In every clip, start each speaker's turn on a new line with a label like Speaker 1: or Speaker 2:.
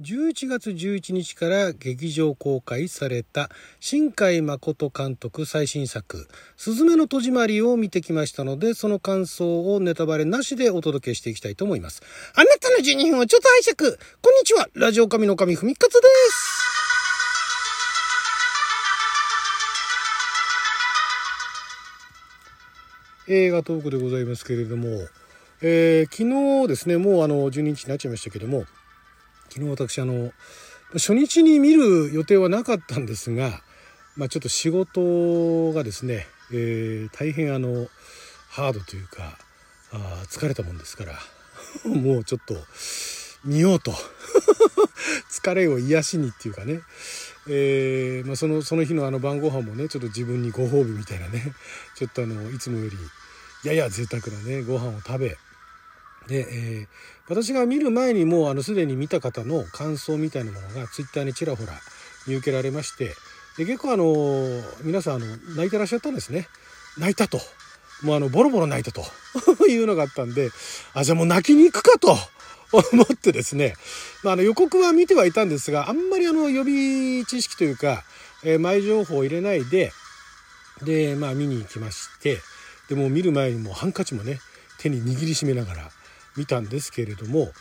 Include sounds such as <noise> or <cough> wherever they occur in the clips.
Speaker 1: 11月11日から劇場公開された新海誠監督最新作「すずめの戸締まり」を見てきましたのでその感想をネタバレなしでお届けしていきたいと思います。あなたの12分をちょっと拝借。こんにちは。ラジオ神の神ふみかつです。映画トークでございますけれども、えー、昨日ですねもうあの12日になっちゃいましたけども昨日私あの初日に見る予定はなかったんですが、まあ、ちょっと仕事がですね、えー、大変あのハードというかあ疲れたもんですから <laughs> もうちょっと見ようと <laughs> 疲れを癒しにっていうかね、えー、まあ、そのその日のあの晩ご飯もねちょっと自分にご褒美みたいなねちょっとあのいつもよりやや贅沢なねご飯を食べで、えー、私が見る前にもうあのすでに見た方の感想みたいなものがツイッターにちらほら見受けられましてで結構あの皆さんあの泣いてらっしゃったんですね。泣いたと。もうあのボロボロ泣いたと。<laughs> いうのがあったんであじゃあもう泣きに行くかと。思ってですね、まあ、あの予告は見てはいたんですがあんまりあの予備知識というか、えー、前情報を入れないででまあ見に行きましてでも見る前にもハンカチもね手に握りしめながら見たんですけれども、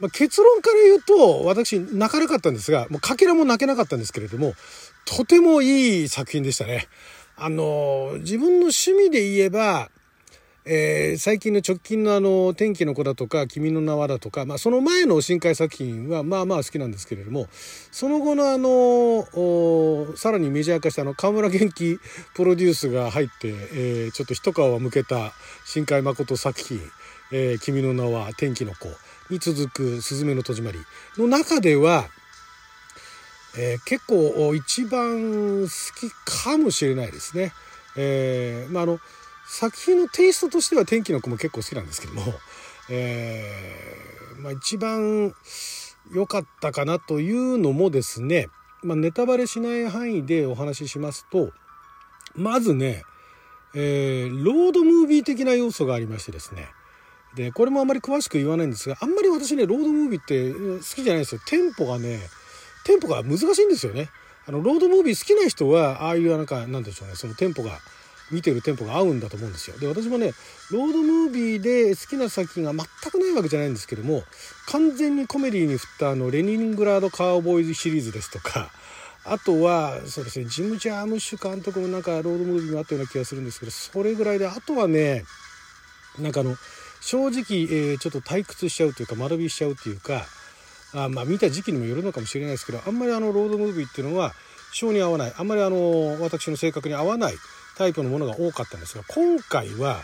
Speaker 1: まあ、結論から言うと私泣かなかったんですがもうかけらも泣けなかったんですけれどもとてもいい作品でしたね。あの自分の趣味で言えばえー、最近の直近のあの「天気の子」だとか「君の名は」だとか、まあ、その前の新海作品はまあまあ好きなんですけれどもその後のあのさらにメジャー化したあの河村元気プロデュースが入って、えー、ちょっと一皮を向けた新海誠作品「えー、君の名は天気の子」に続く「すずめの戸締まり」の中では、えー、結構一番好きかもしれないですね。えーまあ、あの作品のテイストとしては天気の子も結構好きなんですけども、<laughs> えー、まあ、一番良かったかなというのもですね、まあ、ネタバレしない範囲でお話ししますとまずね、えー、ロードムービー的な要素がありましてですね。でこれもあまり詳しく言わないんですがあんまり私ねロードムービーって好きじゃないですよ。テンポがねテンポが難しいんですよね。あのロードムービー好きな人はああいうなんかなんでしょうねそのテンポが。見てるテンポが合うんだと思うんですよ。で私もねロードムービーで好きな作品が全くないわけじゃないんですけども完全にコメディに振ったあのレニングラードカーボーイズシリーズですとかあとはそうですねジム・ジャームッシュ監督もなんかロードムービーもあったような気がするんですけどそれぐらいであとはねなんかあの正直、えー、ちょっと退屈しちゃうというか間延びしちゃうっていうかあまあ見た時期にもよるのかもしれないですけどあんまりあのロードムービーっていうのは性に合わないあんまりあの私の性格に合わないタイプのものが多かったんですが今回は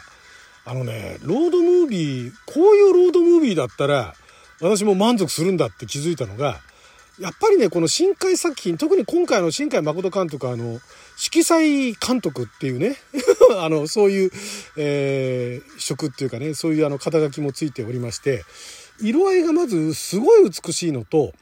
Speaker 1: あのねロードムービーこういうロードムービーだったら私も満足するんだって気づいたのがやっぱりねこの深海作品特に今回の新海誠監督あの色彩監督っていうね <laughs> あのそういう、えー、職っていうかねそういうあの肩書きもついておりまして色合いがまずすごい美しいのと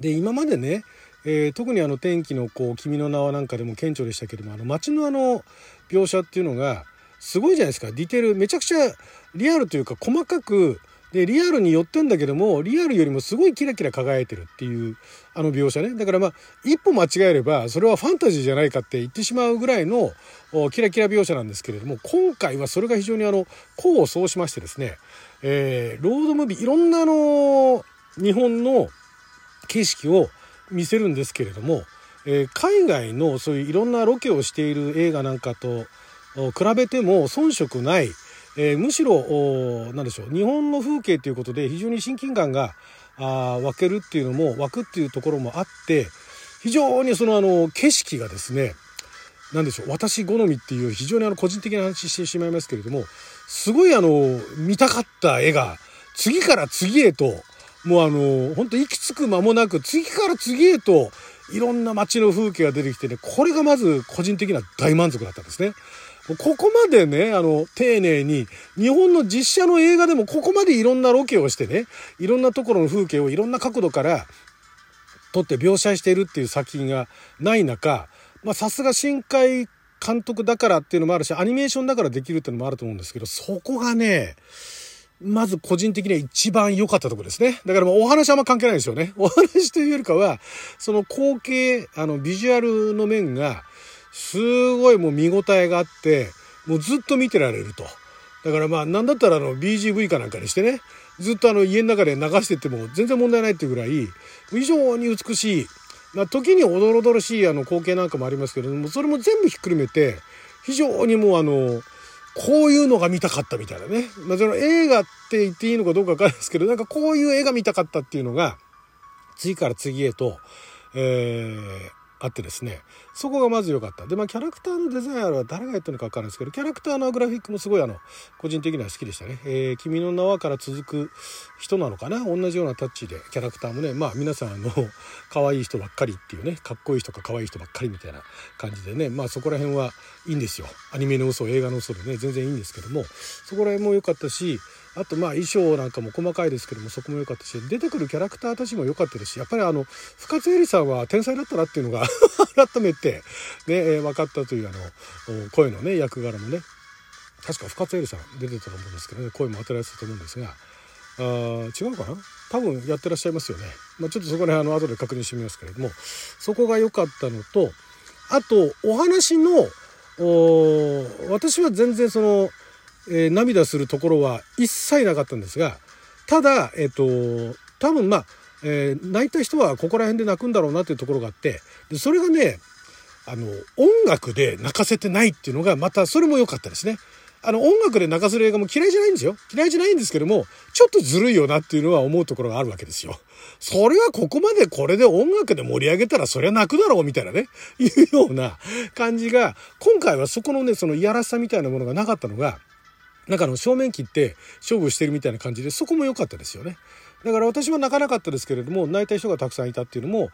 Speaker 1: で今までねえー、特にあの天気のこう君の名はなんかでも顕著でしたけどもあの街のあの描写っていうのがすごいじゃないですか。ディテールめちゃくちゃリアルというか細かくでリアルに寄ってんだけどもリアルよりもすごいキラキラ輝いてるっていうあの描写ね。だからまあ一歩間違えればそれはファンタジーじゃないかって言ってしまうぐらいのキラキラ描写なんですけれども今回はそれが非常にあの功を奏しましてですね、えー、ロードムービーいろんなあの日本の景色を見せるんですけれども、えー、海外のそういういろんなロケをしている映画なんかと比べても遜色ない、えー、むしろ何でしょう日本の風景ということで非常に親近感があ湧けるっていうのも湧くっていうところもあって非常にそのあの景色がですね何でしょう私好みっていう非常にあの個人的な話してしまいますけれどもすごいあの見たかった絵が次から次へともうあの本当息つく間もなく次から次へといろんな街の風景が出てきてねこれがまず個人的な大満足だったんですね。ここまでね、あの、丁寧に、日本の実写の映画でもここまでいろんなロケをしてね、いろんなところの風景をいろんな角度から撮って描写しているっていう作品がない中、まあさすが深海監督だからっていうのもあるし、アニメーションだからできるっていうのもあると思うんですけど、そこがね、まず個人的には一番良かったとこですね。だからもうお話あんま関係ないですよね。<laughs> お話というよりかは、その光景、あのビジュアルの面が、すごいもう見応えがあって、もうずっと見てられると。だからまあなんだったらあの BGV かなんかにしてね、ずっとあの家の中で流してても全然問題ないっていうぐらい、非常に美しい、まあ時におどろどろしいあの光景なんかもありますけれども、それも全部ひっくるめて、非常にもうあの、こういうのが見たかったみたいなね。まあ、その映画って言っていいのかどうかわからないですけど、なんかこういう絵が見たかったっていうのが、次から次へと、えー、あってですねそこがまず良かった。でまあキャラクターのデザインは誰がやったのか分からないですけどキャラクターのグラフィックもすごいあの個人的には好きでしたね「えー、君の名は」から続く人なのかな？同じようなタッチでキャラクターもねまあ皆さんあの <laughs> 可愛い人ばっかりっていうねかっこいい人か可愛い人ばっかりみたいな感じでねまあそこら辺はいいんですよ。アニメの嘘映画の嘘でね全然いいんですけどもそこら辺も良かったしあとまあ衣装なんかも細かいですけどもそこも良かったし出てくるキャラクターたちも良かったですしやっぱりあの深津絵里さんは天才だったなっていうのが <laughs> 改めてね、え、分かったというあの声のね役柄もね。確か深津絵里さん出てたと思うんですけどね声も当てられてたと思うんですが。あ違うかな？多分やってらっしゃいますよね、まあ、ちょっとそこら辺あの後で確認してみますけれども。そこが良かったのとあとお話の私は全然そのえー、涙するところは一切なかったんですがただえっ、ー、と多分まあ、えー、泣いた人はここら辺で泣くんだろうなというところがあってでそれがねあの音楽で泣かせてないっていうのがまたそれも良かったですね。あの音楽で泣かせる映画も嫌いじゃないんですよ。嫌いじゃないんですけども、ちょっとずるいよなっていうのは思うところがあるわけですよ。それはここまでこれで音楽で盛り上げたらそりゃ泣くだろうみたいなね、いうような感じが、今回はそこのね、そのいやらしさみたいなものがなかったのが、なんかあの正面切って勝負してるみたいな感じでそこも良かったですよね。だから私は泣かなかったですけれども泣いた人がたくさんいたっていうのも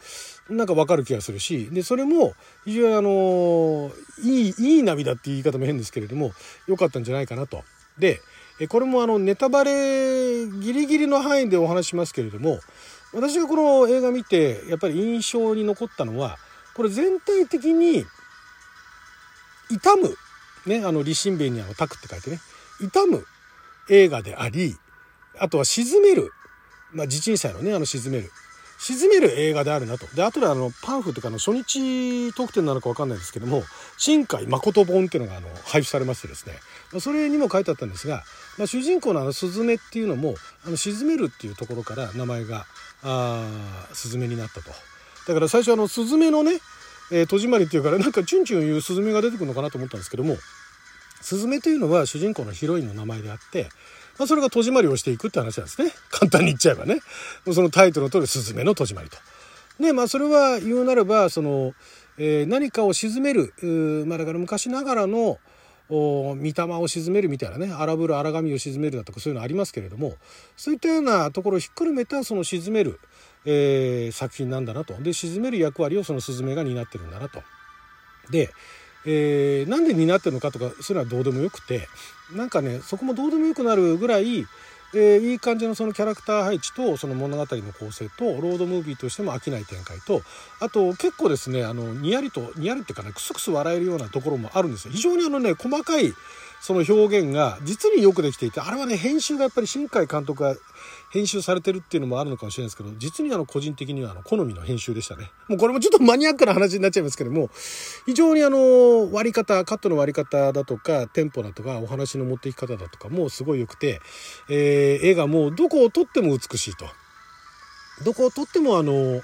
Speaker 1: なんかわかる気がするしでそれも非常にあのいいいい涙っていう言い方も変ですけれども良かったんじゃないかなと。でこれもあのネタバレギリギリの範囲でお話しますけれども私がこの映画見てやっぱり印象に残ったのはこれ全体的に痛むねあの李新兵衛にあのタクって書いてね痛む映画であり、あとは沈める、まあ、地鎮祭のね、あの沈める。沈める映画であるなと。で、後であの、パンフというかの初日特典なのかわかんないですけども、新海誠本っていうのがあの、配布されましてですね、ま、それにも書いてあったんですが、まあ、主人公のあの、スズメっていうのも、あの、沈めるっていうところから名前が、あスズメになったと。だから最初あの、スズメのね、えー、戸締まりっていうから、なんかチュンチュン言うスズメが出てくるのかなと思ったんですけども、スズメというのは主人公のヒロインの名前であって、まあ、それが戸締まりをしていくって話なんですね。簡単に言っちゃえばね。そのタイトルの通り、スズメの戸締まりと。ね、まあそれは言うならば、その、えー、何かを沈める、まあだから昔ながらの、御霊を沈めるみたいなね荒ぶる荒神を沈めるだとかそういうのありますけれどもそういったようなところをひっくるめたその沈める、えー、作品なんだなとで沈める役割をそのスズメが担ってるんだなと。でえー、なんで担ってるのかとかそういうのはどうでもよくてなんかねそこもどうでもよくなるぐらい、えー、いい感じのそのキャラクター配置とその物語の構成とロードムービーとしても飽きない展開とあと結構ですねあのにやりとにやりっていうかねクスクス笑えるようなところもあるんですよ。非常にあのね細かいその表現が実によくできていてあれはね編集がやっぱり新海監督が編集されてるっていうのもあるのかもしれないですけど、実にあの個人的にはあの好みの編集でしたね。もうこれもちょっとマニアックな話になっちゃいますけども、非常にあの割り方、カットの割り方だとか、テンポだとか、お話の持っていき方だとかもすごい良くて、えー、絵がもうどこを撮っても美しいと。どこを撮ってもあの、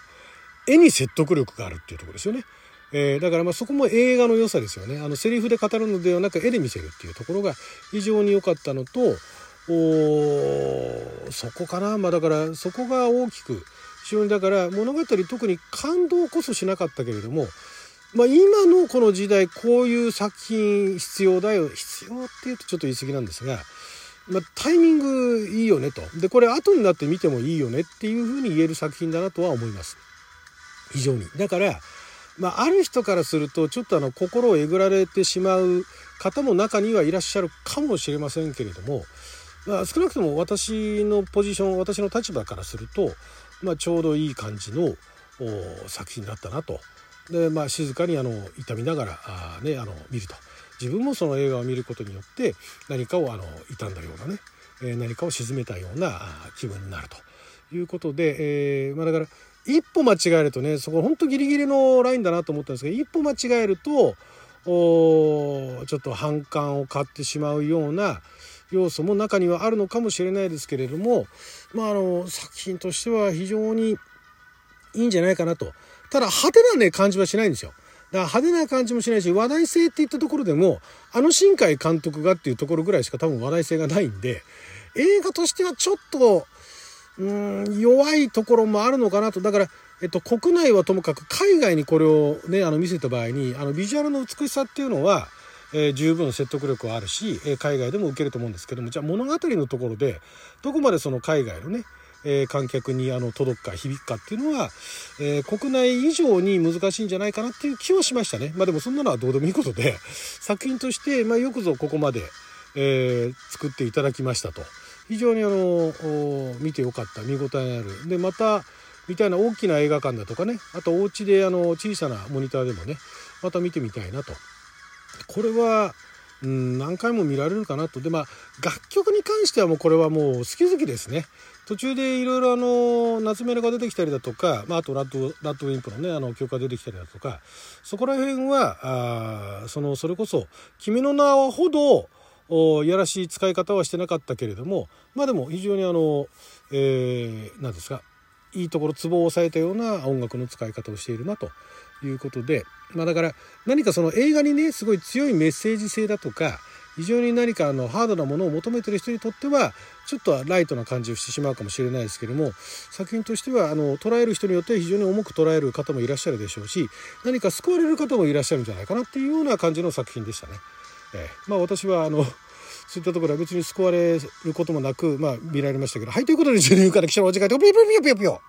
Speaker 1: 絵に説得力があるっていうとこですよね。えー、だからまあそこも映画の良さですよね。あのセリフで語るのではなく絵で見せるっていうところが非常に良かったのと、おそこかな。まあだからそこが大きく非常にだから物語特に感動こそしなかったけれどもまあ、今のこの時代こういう作品必要だよ必要っていうとちょっと言い過ぎなんですが、まあ、タイミングいいよねと。でこれ後になって見てもいいよねっていうふうに言える作品だなとは思います。非常に。だから、まあ、ある人からするとちょっとあの心をえぐられてしまう方も中にはいらっしゃるかもしれませんけれどもまあ、少なくとも私のポジション私の立場からすると、まあ、ちょうどいい感じの作品だったなと。でまあ、静かにあの痛みながらあ、ね、あの見ると自分もその映画を見ることによって何かをあの傷んだようなね何かを沈めたような気分になるということで、えー、まあ、だから一歩間違えるとねそこ本当ギリギリのラインだなと思ったんですけど一歩間違えるとおちょっと反感を買ってしまうような要素も中にはあるのかもしれないですけれども、まあ、あの作品としては非常にいいんじゃないかなと。ただ派手なね感じはしないんですよ。だから派手な感じもしないし話題性っていったところでもあの新海監督がっていうところぐらいしか多分話題性がないんで映画としてはちょっとうん弱いところもあるのかなとだから、えっと、国内はともかく海外にこれをねあの見せた場合にあのビジュアルの美しさっていうのはえー、十分説得力はあるし、えー、海外でも受けると思うんですけどもじゃあ物語のところでどこまでその海外のね、えー、観客にあの届くか響くかっていうのは、え国内以上に難しいんじゃないかなっていう気はしましたね。まあでもそんなのはどうでもいいことで作品として、まあ、よくぞここまで、え作っていただきましたと非常にあの見てよかった見応えある。でまたみたいな大きな映画館だとかね。あとお家であの小さなモニターでもねまた見てみたいなと。これはうん何回も見られるかなと。でまあ楽曲に関してはもうこれはもう好き好きですね。途中でいろいろあの夏メロが出てきたりだとか、まあ、あとラッドラッドウィンプのねあの曲が出てきたりだとか。そこら辺はあそのそれこそ「君の名は」ほどやらしい使い方はしてなかったけれどもまあでも非常にあの、えー、何ですかいいところツボを押さえたような音楽の使い方をしているなということで、まあ、だから何かその映画にねすごい強いメッセージ性だとか非常に何かあのハードなものを求めてる人にとってはちょっとはライトな感じをしてしまうかもしれないですけども作品としてはあの捉える人によっては非常に重く捉える方もいらっしゃるでしょうし何か救われる方もいらっしゃるんじゃないかなっていうような感じの作品でしたね。えー、まあ私はあのそういったところは別に救われることもなく、まあ、見られましたけど。はい、ということで、授乳から記者のお時間で、ピヨピヨピヨピヨ